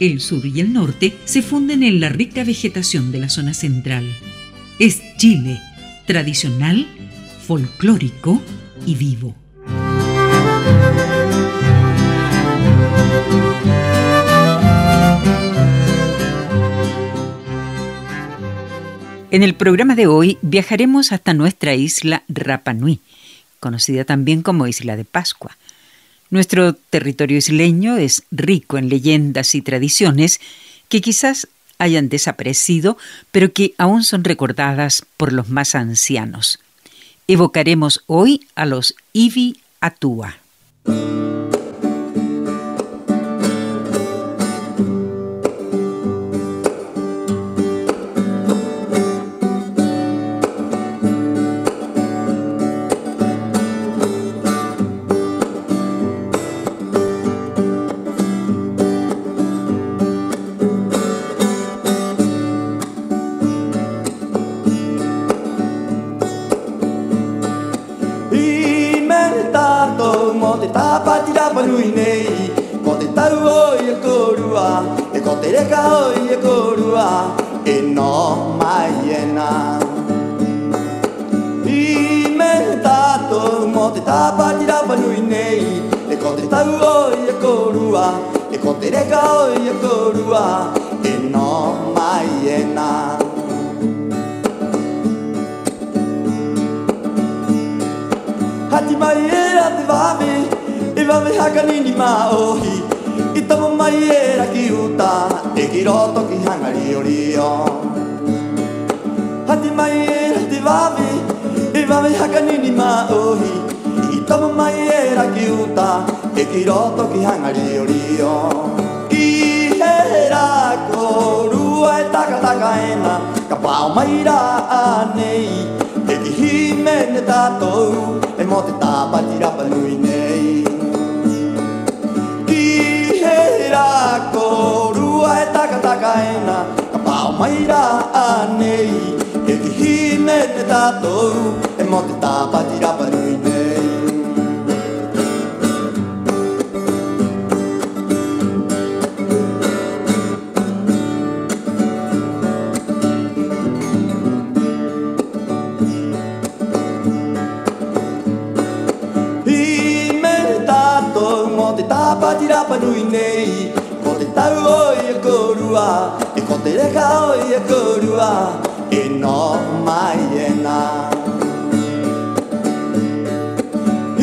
El sur y el norte se funden en la rica vegetación de la zona central. Es Chile, tradicional, folclórico y vivo. En el programa de hoy viajaremos hasta nuestra isla Rapa Nui, conocida también como Isla de Pascua. Nuestro territorio isleño es rico en leyendas y tradiciones que quizás hayan desaparecido, pero que aún son recordadas por los más ancianos. Evocaremos hoy a los e ka hoi e korua e no mai e nā. I me tato mo te tāpati rapa nui nei, e ko te tau oi e korua, e ko te reka hoi e korua e no mai e nā. Hati mai e a te wāme, e wāme haka nini mā ohi, ki tomo mai era raki uta E ki roto ki hangari o rio. Hati mai e te wawe E wawe haka nini ma ohi Ki tomo mai era raki uta E ki roto ki hangari o rio. Ki hera ko rua e taka taka ena Ka pao mai ra anei. E ki hime ne tatou E mo te tapa ti rapa nui nei. ra ko rua e taka taka ka pao mai ra a nei e ki hi me te tatou e mo te tapati rapa nui nei. Hi me te tatou mo te tapati rapa nei au o i korua. E ko te reka o i a korua. E no mai e nā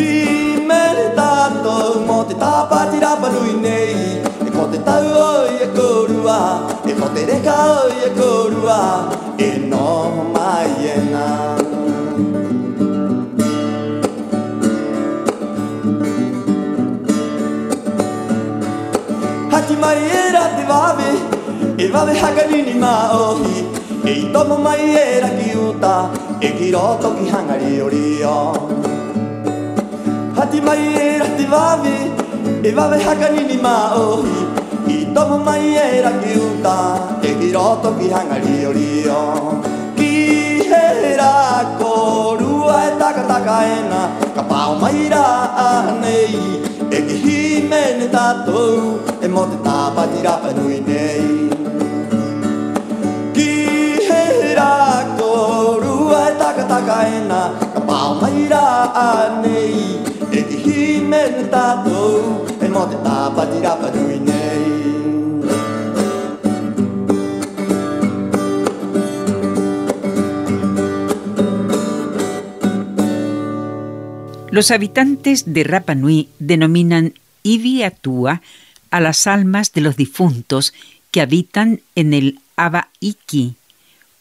I mele tato mo te tāpati rapa nei. E ko te tau o i korua. E ko te reka o i a korua. E no mai e nā wawe haka nini ma ohi E i tomo mai e raki uta E ki roto ki hangari o. Rio Hati mai e rati wawe E wawe haka nini ma ohi I tomo mai e raki uta E ki roto ki hangari o. Ki he ra koru e taka taka e na Ka pao mai ra anei E ki hime ne tatou E mo te tapa ni rapa nui nei. E E Los habitantes de Rapa Nui denominan Ivi Atua a las almas de los difuntos que habitan en el Aba Iki,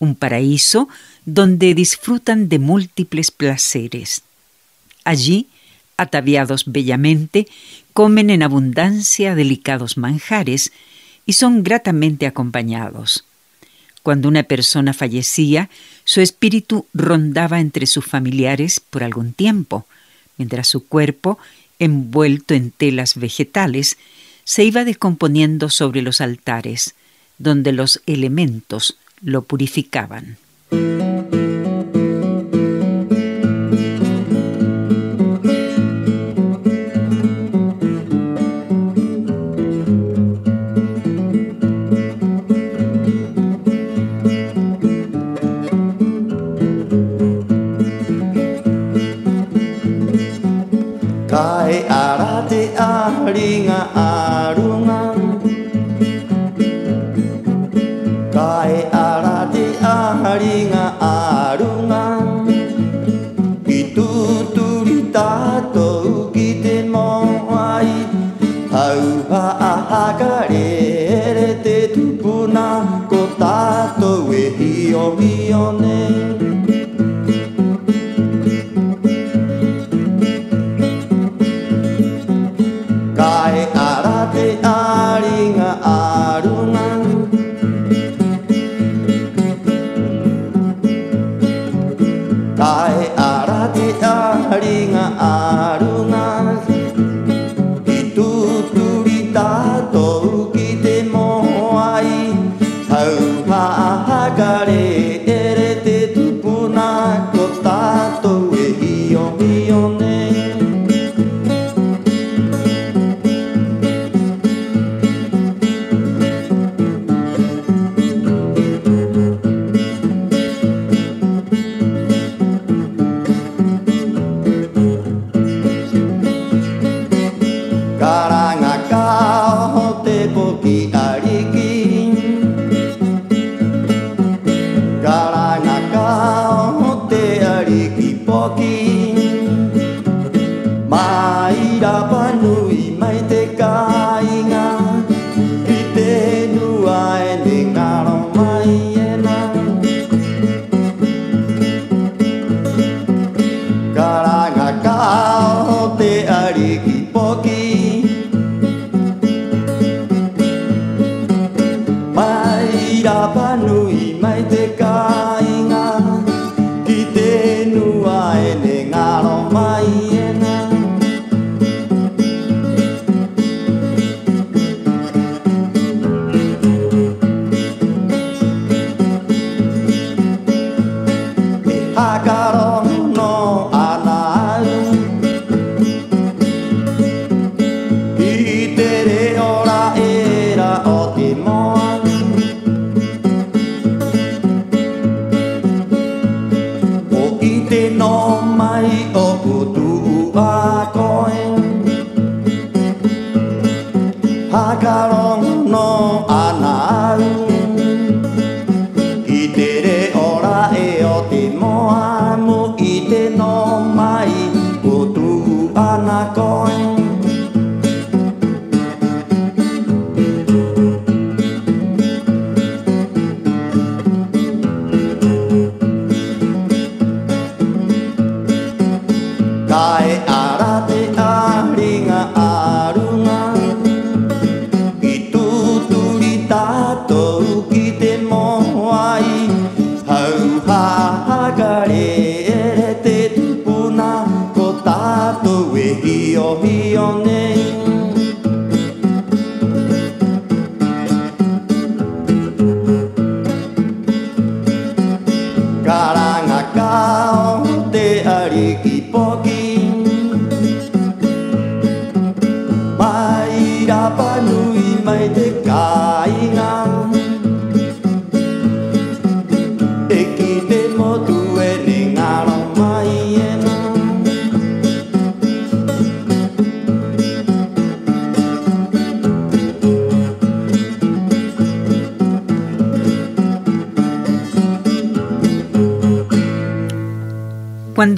un paraíso donde disfrutan de múltiples placeres. Allí, ataviados bellamente, comen en abundancia delicados manjares y son gratamente acompañados. Cuando una persona fallecía, su espíritu rondaba entre sus familiares por algún tiempo, mientras su cuerpo, envuelto en telas vegetales, se iba descomponiendo sobre los altares, donde los elementos lo purificaban. whakarere te tupuna ko tātou e hio hio nei.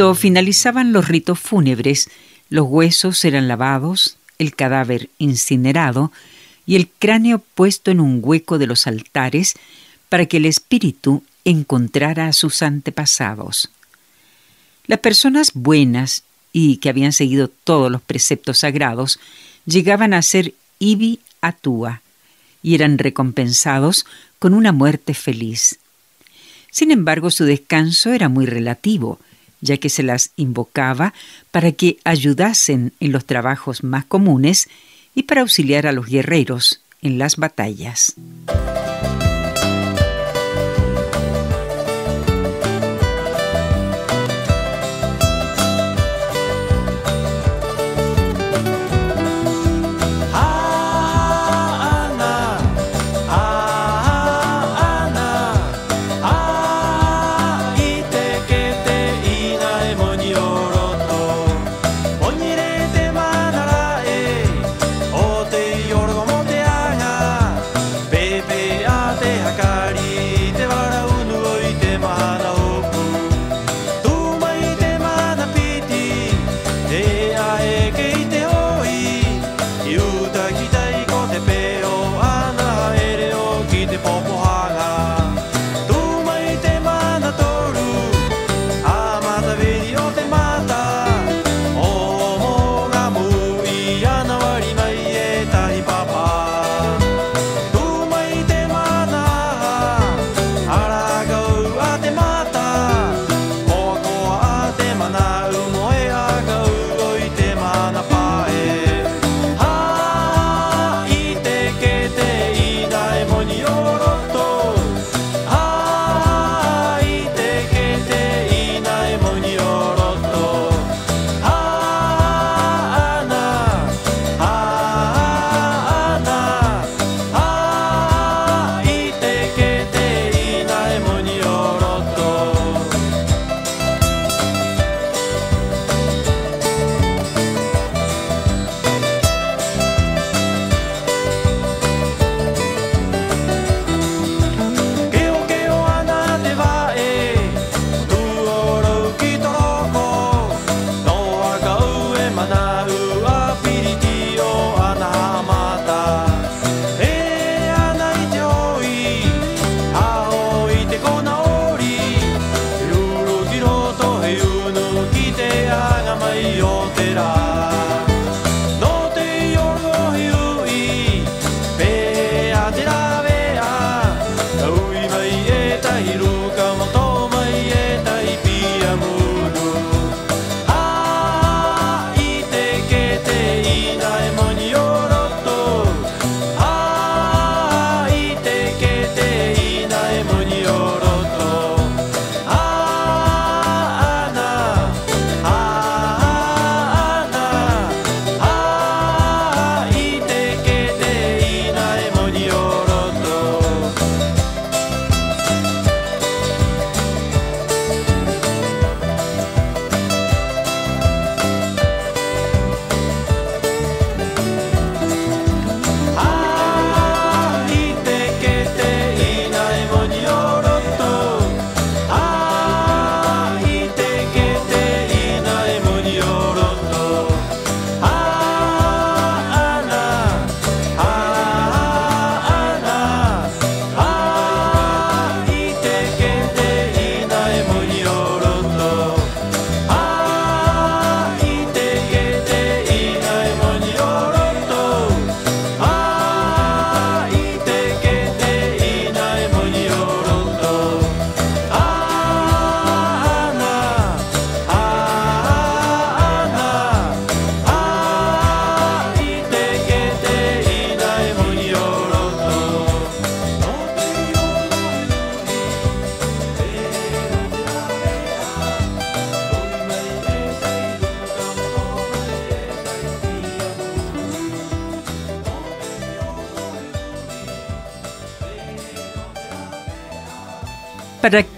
Cuando finalizaban los ritos fúnebres, los huesos eran lavados, el cadáver incinerado y el cráneo puesto en un hueco de los altares para que el espíritu encontrara a sus antepasados. Las personas buenas y que habían seguido todos los preceptos sagrados llegaban a ser Ibi Atua, y eran recompensados con una muerte feliz. Sin embargo, su descanso era muy relativo, ya que se las invocaba para que ayudasen en los trabajos más comunes y para auxiliar a los guerreros en las batallas.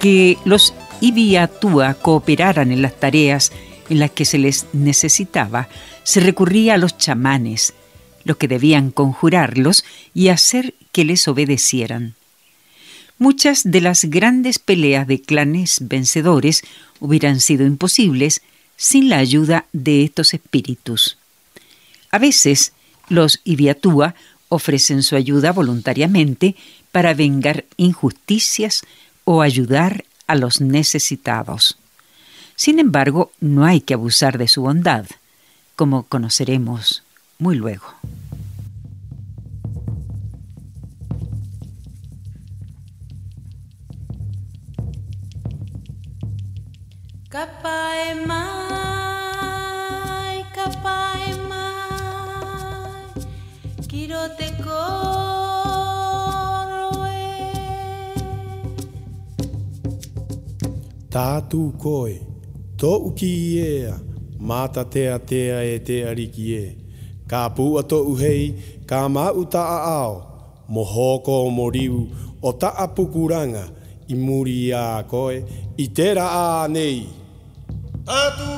Que los Ibiatúa cooperaran en las tareas en las que se les necesitaba, se recurría a los chamanes, los que debían conjurarlos y hacer que les obedecieran. Muchas de las grandes peleas de clanes vencedores hubieran sido imposibles sin la ayuda de estos espíritus. A veces, los Ibiatúa ofrecen su ayuda voluntariamente para vengar injusticias o ayudar a los necesitados. Sin embargo, no hay que abusar de su bondad, como conoceremos muy luego. Tātū koe, tō uki ea, māta tea tea e te ariki e. Ka pua tō uhei, ka māu ta a ao, mo hōko o moriu, o ta a pukuranga, i muri a koe, i tera a nei. Tātū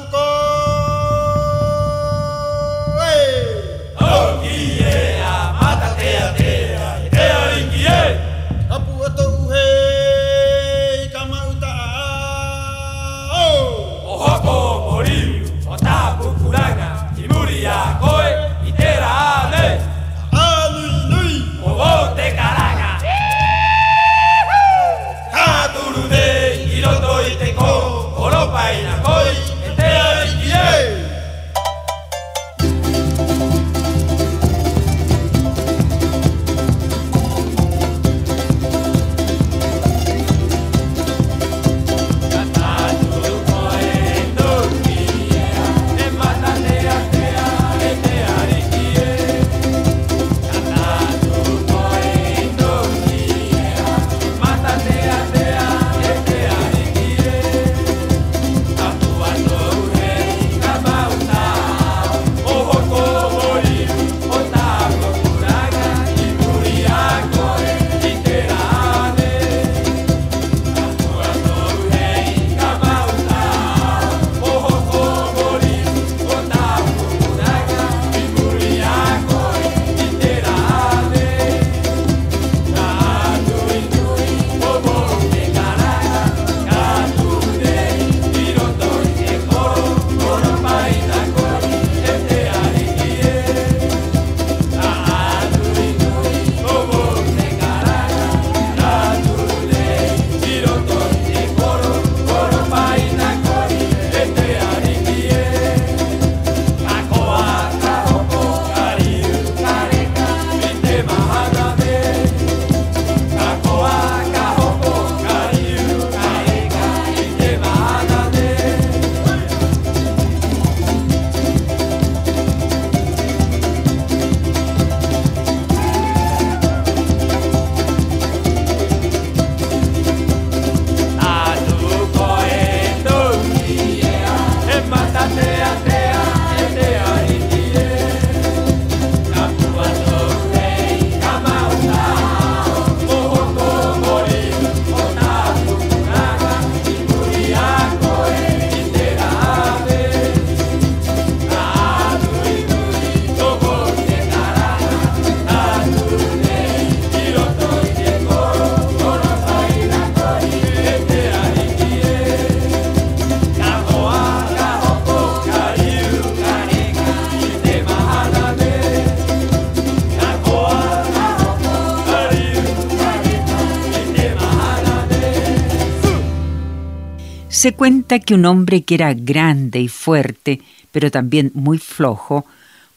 Se cuenta que un hombre que era grande y fuerte, pero también muy flojo,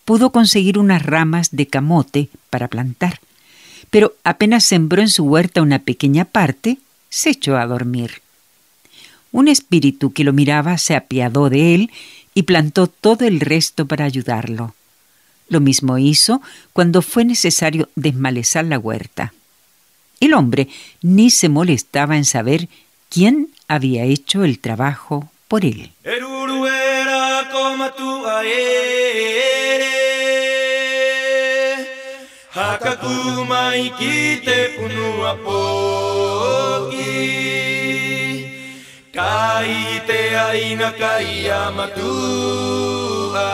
pudo conseguir unas ramas de camote para plantar, pero apenas sembró en su huerta una pequeña parte, se echó a dormir. Un espíritu que lo miraba se apiadó de él y plantó todo el resto para ayudarlo. Lo mismo hizo cuando fue necesario desmalezar la huerta. El hombre ni se molestaba en saber quién había hecho el trabajo por él. Eruruera komatu aere Hakaku mai ki te punua poki. Kai te aina kai amatua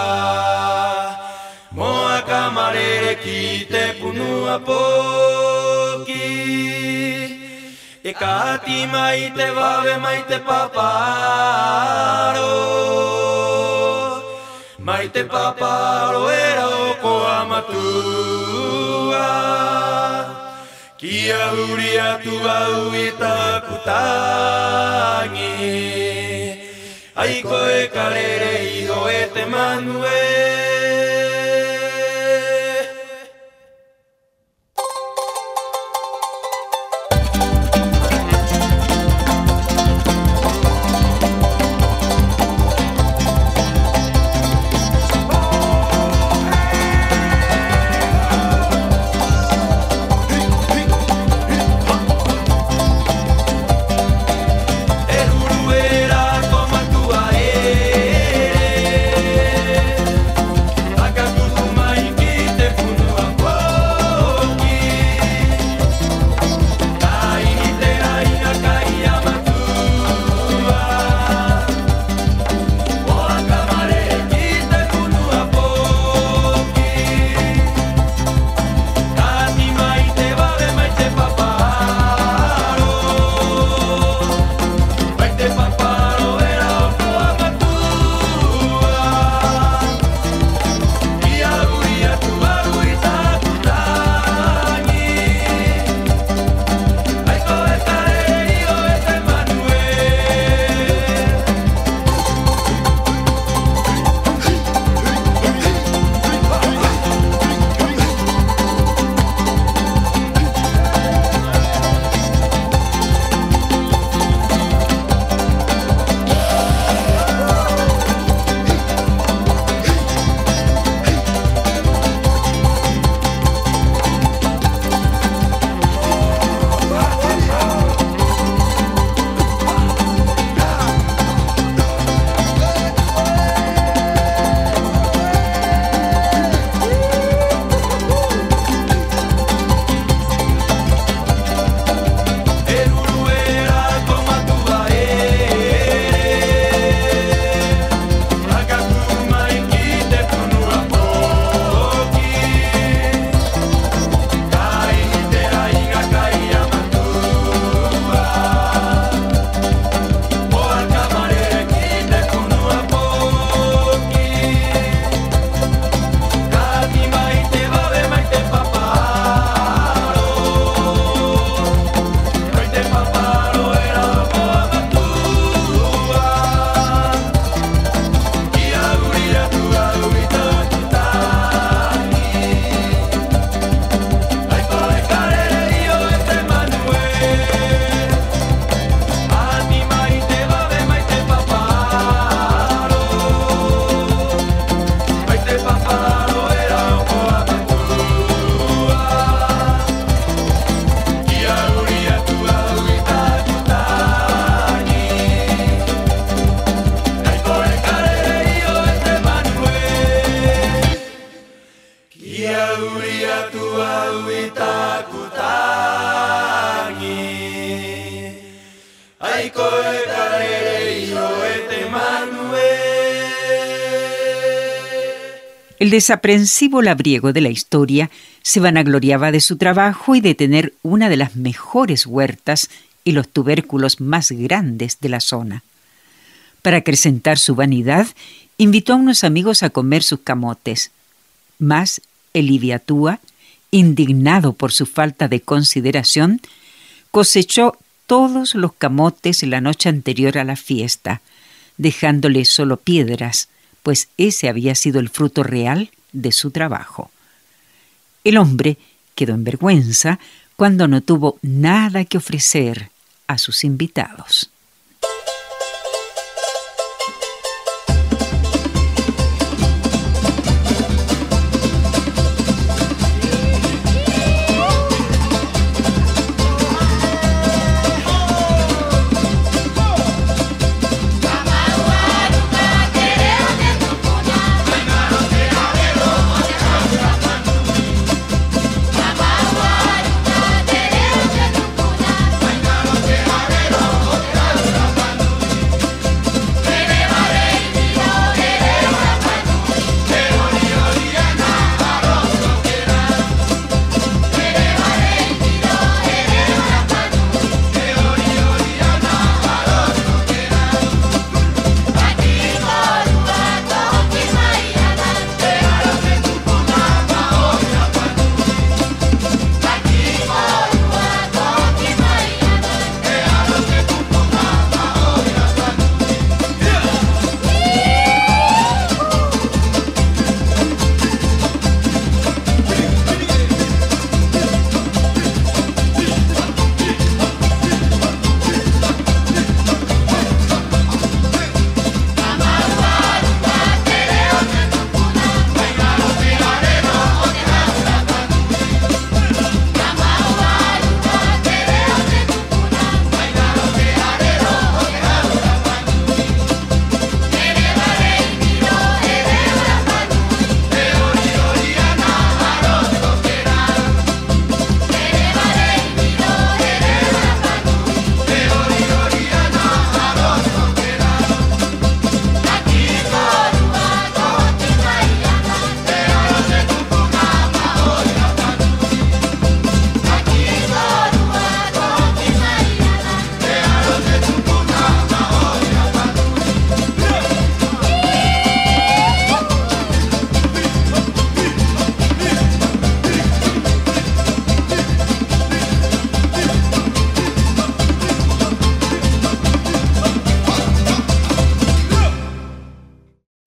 Moa kamarere ki te punua poki E kāti mai te wawe mai te paparo. Mai te paparo era o ko amatua. Kia huri atu au i tāku tangi Ai koe karere iho e te manue. El desaprensivo labriego de la historia se vanagloriaba de su trabajo y de tener una de las mejores huertas y los tubérculos más grandes de la zona. Para acrecentar su vanidad, invitó a unos amigos a comer sus camotes. Mas Eliviatúa, indignado por su falta de consideración, cosechó todos los camotes la noche anterior a la fiesta, dejándole solo piedras, pues ese había sido el fruto real de su trabajo. El hombre quedó en vergüenza cuando no tuvo nada que ofrecer a sus invitados.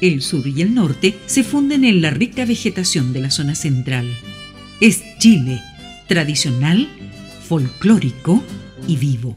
El sur y el norte se funden en la rica vegetación de la zona central. Es Chile, tradicional, folclórico y vivo.